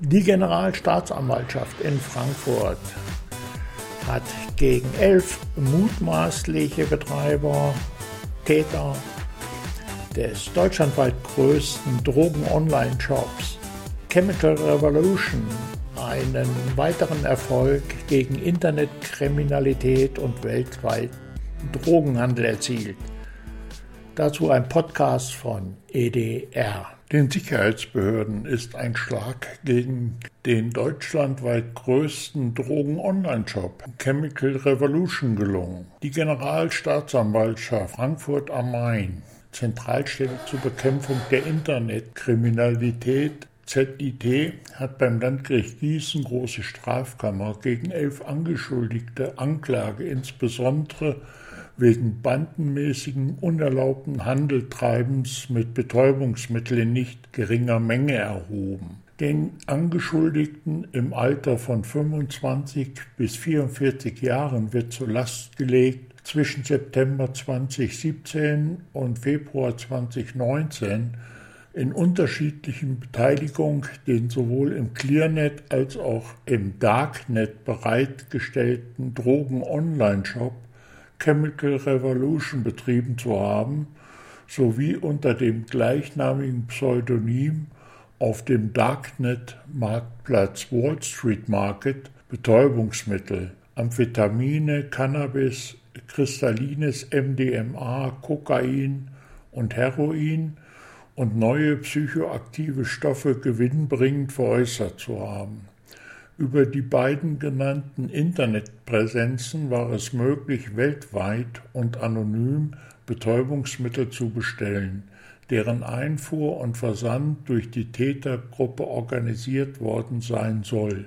Die Generalstaatsanwaltschaft in Frankfurt hat gegen elf mutmaßliche Betreiber, Täter des deutschlandweit größten Drogen-Online-Shops Chemical Revolution einen weiteren Erfolg gegen Internetkriminalität und weltweit Drogenhandel erzielt. Dazu ein Podcast von EDR. Den Sicherheitsbehörden ist ein Schlag gegen den deutschlandweit größten Drogen-Online-Shop Chemical Revolution gelungen. Die Generalstaatsanwaltschaft Frankfurt am Main, Zentralstelle zur Bekämpfung der Internetkriminalität, ZIT hat beim Landgericht Gießen Große Strafkammer gegen elf Angeschuldigte Anklage insbesondere wegen bandenmäßigen unerlaubten Handeltreibens mit Betäubungsmitteln in nicht geringer Menge erhoben. Den Angeschuldigten im Alter von 25 bis 44 Jahren wird zur Last gelegt, zwischen September 2017 und Februar 2019 in unterschiedlichen Beteiligung den sowohl im Clearnet als auch im Darknet bereitgestellten Drogen-Online-Shop Chemical Revolution betrieben zu haben, sowie unter dem gleichnamigen Pseudonym auf dem Darknet-Marktplatz Wall Street Market Betäubungsmittel, Amphetamine, Cannabis, kristallines MDMA, Kokain und Heroin und neue psychoaktive Stoffe gewinnbringend veräußert zu haben. Über die beiden genannten Internetpräsenzen war es möglich, weltweit und anonym Betäubungsmittel zu bestellen, deren Einfuhr und Versand durch die Tätergruppe organisiert worden sein soll.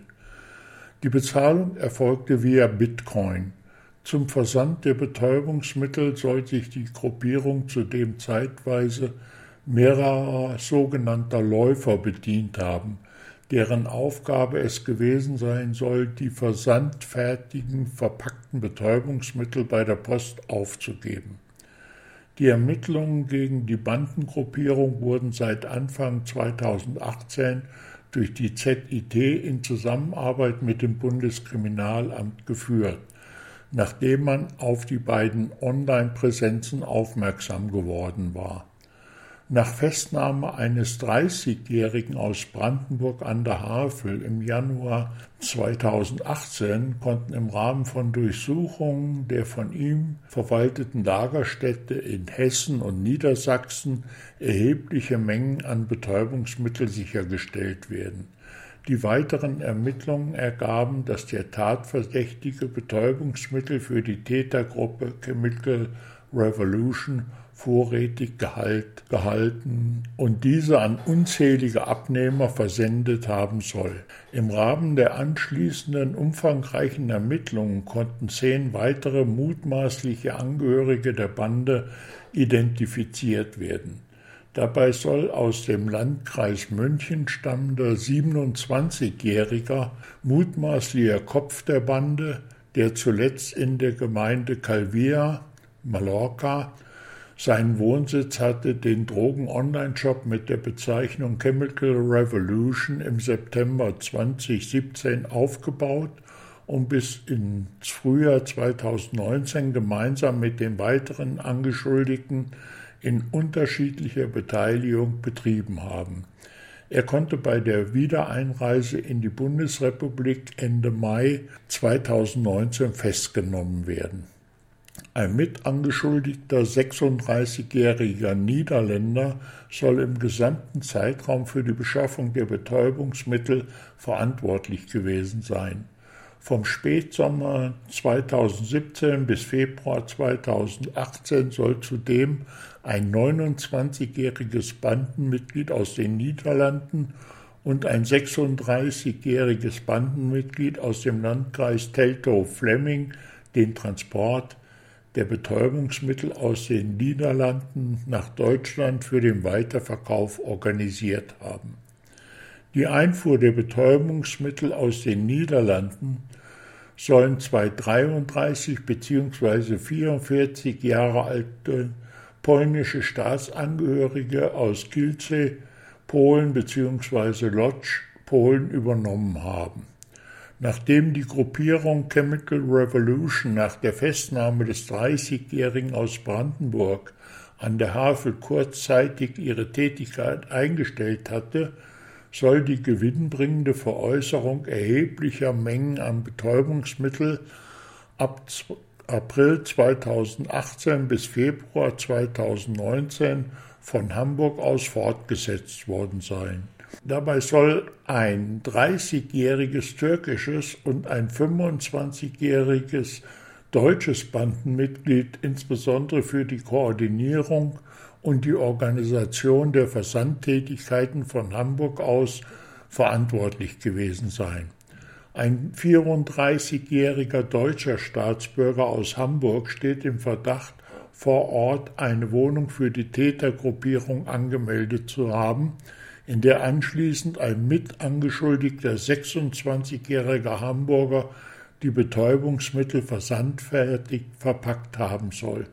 Die Bezahlung erfolgte via Bitcoin. Zum Versand der Betäubungsmittel soll sich die Gruppierung zudem zeitweise mehrerer sogenannter Läufer bedient haben, deren Aufgabe es gewesen sein soll, die versandfertigen verpackten Betäubungsmittel bei der Post aufzugeben. Die Ermittlungen gegen die Bandengruppierung wurden seit Anfang 2018 durch die ZIT in Zusammenarbeit mit dem Bundeskriminalamt geführt, nachdem man auf die beiden Online-Präsenzen aufmerksam geworden war. Nach Festnahme eines 30-Jährigen aus Brandenburg an der Havel im Januar 2018 konnten im Rahmen von Durchsuchungen der von ihm verwalteten Lagerstätte in Hessen und Niedersachsen erhebliche Mengen an Betäubungsmittel sichergestellt werden. Die weiteren Ermittlungen ergaben, dass der Tatverdächtige Betäubungsmittel für die Tätergruppe Chemical Revolution vorrätig gehalt, gehalten und diese an unzählige Abnehmer versendet haben soll. Im Rahmen der anschließenden umfangreichen Ermittlungen konnten zehn weitere mutmaßliche Angehörige der Bande identifiziert werden. Dabei soll aus dem Landkreis München stammender 27-jähriger mutmaßlicher Kopf der Bande, der zuletzt in der Gemeinde Calvia, Mallorca, seinen Wohnsitz hatte den Drogen-Online-Shop mit der Bezeichnung Chemical Revolution im September 2017 aufgebaut und bis ins Frühjahr 2019 gemeinsam mit den weiteren Angeschuldigten in unterschiedlicher Beteiligung betrieben haben. Er konnte bei der Wiedereinreise in die Bundesrepublik Ende Mai 2019 festgenommen werden. Ein mitangeschuldigter 36-jähriger Niederländer soll im gesamten Zeitraum für die Beschaffung der Betäubungsmittel verantwortlich gewesen sein. Vom Spätsommer 2017 bis Februar 2018 soll zudem ein 29-jähriges Bandenmitglied aus den Niederlanden und ein 36-jähriges Bandenmitglied aus dem Landkreis Teltow-Fleming den Transport der Betäubungsmittel aus den Niederlanden nach Deutschland für den Weiterverkauf organisiert haben. Die Einfuhr der Betäubungsmittel aus den Niederlanden sollen zwei 33 bzw. 44 Jahre alte polnische Staatsangehörige aus Kielce, Polen bzw. Lodz, Polen übernommen haben. Nachdem die Gruppierung Chemical Revolution nach der Festnahme des 30-Jährigen aus Brandenburg an der Havel kurzzeitig ihre Tätigkeit eingestellt hatte, soll die gewinnbringende Veräußerung erheblicher Mengen an Betäubungsmittel ab April 2018 bis Februar 2019 von Hamburg aus fortgesetzt worden sein. Dabei soll ein 30-jähriges türkisches und ein 25-jähriges deutsches Bandenmitglied insbesondere für die Koordinierung und die Organisation der Versandtätigkeiten von Hamburg aus verantwortlich gewesen sein. Ein 34-jähriger deutscher Staatsbürger aus Hamburg steht im Verdacht, vor Ort eine Wohnung für die Tätergruppierung angemeldet zu haben, in der anschließend ein mitangeschuldigter 26-jähriger Hamburger die Betäubungsmittel versandfertig verpackt haben soll.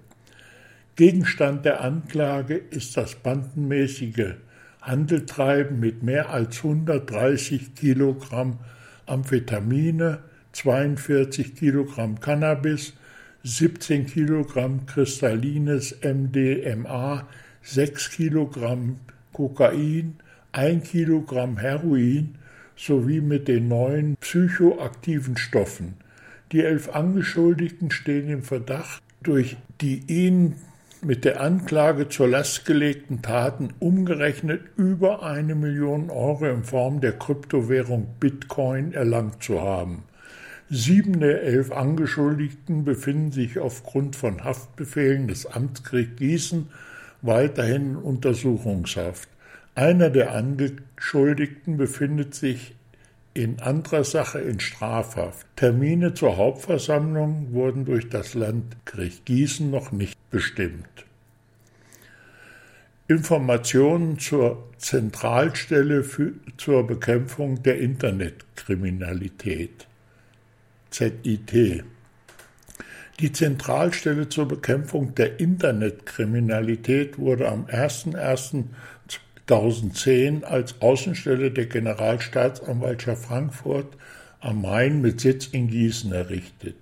Gegenstand der Anklage ist das bandenmäßige Handeltreiben mit mehr als 130 Kilogramm Amphetamine, 42 Kilogramm Cannabis, 17 Kilogramm kristallines MDMA, 6 Kilogramm Kokain, 1 Kilogramm Heroin sowie mit den neuen psychoaktiven Stoffen. Die elf Angeschuldigten stehen im Verdacht, durch die ihnen mit der Anklage zur Last gelegten Taten umgerechnet über eine Million Euro in Form der Kryptowährung Bitcoin erlangt zu haben. Sieben der elf Angeschuldigten befinden sich aufgrund von Haftbefehlen des Amtsgerichts Gießen weiterhin in Untersuchungshaft. Einer der Angeschuldigten befindet sich in anderer Sache in Strafhaft. Termine zur Hauptversammlung wurden durch das Landgericht Gießen noch nicht bestimmt. Informationen zur Zentralstelle für, zur Bekämpfung der Internetkriminalität ZIT. Die Zentralstelle zur Bekämpfung der Internetkriminalität wurde am 01.01. 2010 als Außenstelle der Generalstaatsanwaltschaft Frankfurt am Main mit Sitz in Gießen errichtet.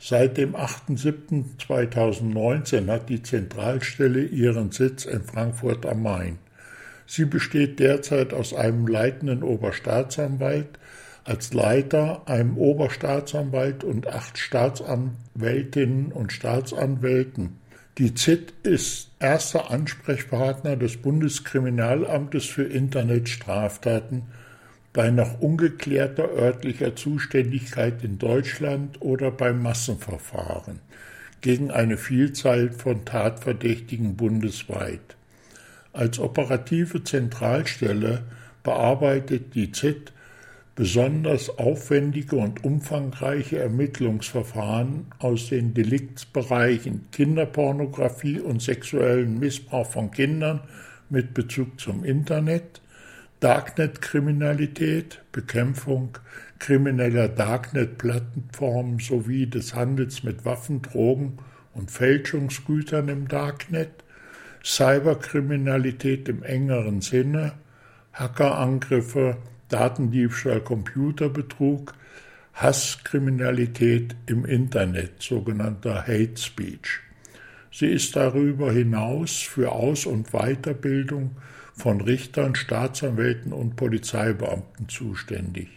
Seit dem 8.7.2019 hat die Zentralstelle ihren Sitz in Frankfurt am Main. Sie besteht derzeit aus einem leitenden Oberstaatsanwalt, als Leiter einem Oberstaatsanwalt und acht Staatsanwältinnen und Staatsanwälten. Die ZIT ist erster Ansprechpartner des Bundeskriminalamtes für Internetstraftaten bei noch ungeklärter örtlicher Zuständigkeit in Deutschland oder bei Massenverfahren gegen eine Vielzahl von Tatverdächtigen bundesweit. Als operative Zentralstelle bearbeitet die ZIT besonders aufwendige und umfangreiche Ermittlungsverfahren aus den Deliktsbereichen Kinderpornografie und sexuellen Missbrauch von Kindern mit Bezug zum Internet, Darknet-Kriminalität, Bekämpfung krimineller Darknet-Plattformen sowie des Handels mit Waffen, Drogen und Fälschungsgütern im Darknet, Cyberkriminalität im engeren Sinne, Hackerangriffe, Datendiebstahl, Computerbetrug, Hasskriminalität im Internet, sogenannter Hate Speech. Sie ist darüber hinaus für Aus- und Weiterbildung von Richtern, Staatsanwälten und Polizeibeamten zuständig.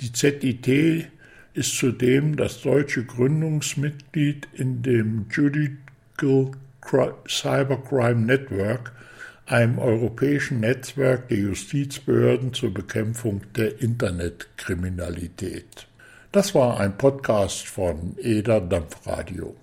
Die ZIT ist zudem das deutsche Gründungsmitglied in dem Judicial Cybercrime Network, einem europäischen Netzwerk der Justizbehörden zur Bekämpfung der Internetkriminalität. Das war ein Podcast von Eder Dampfradio.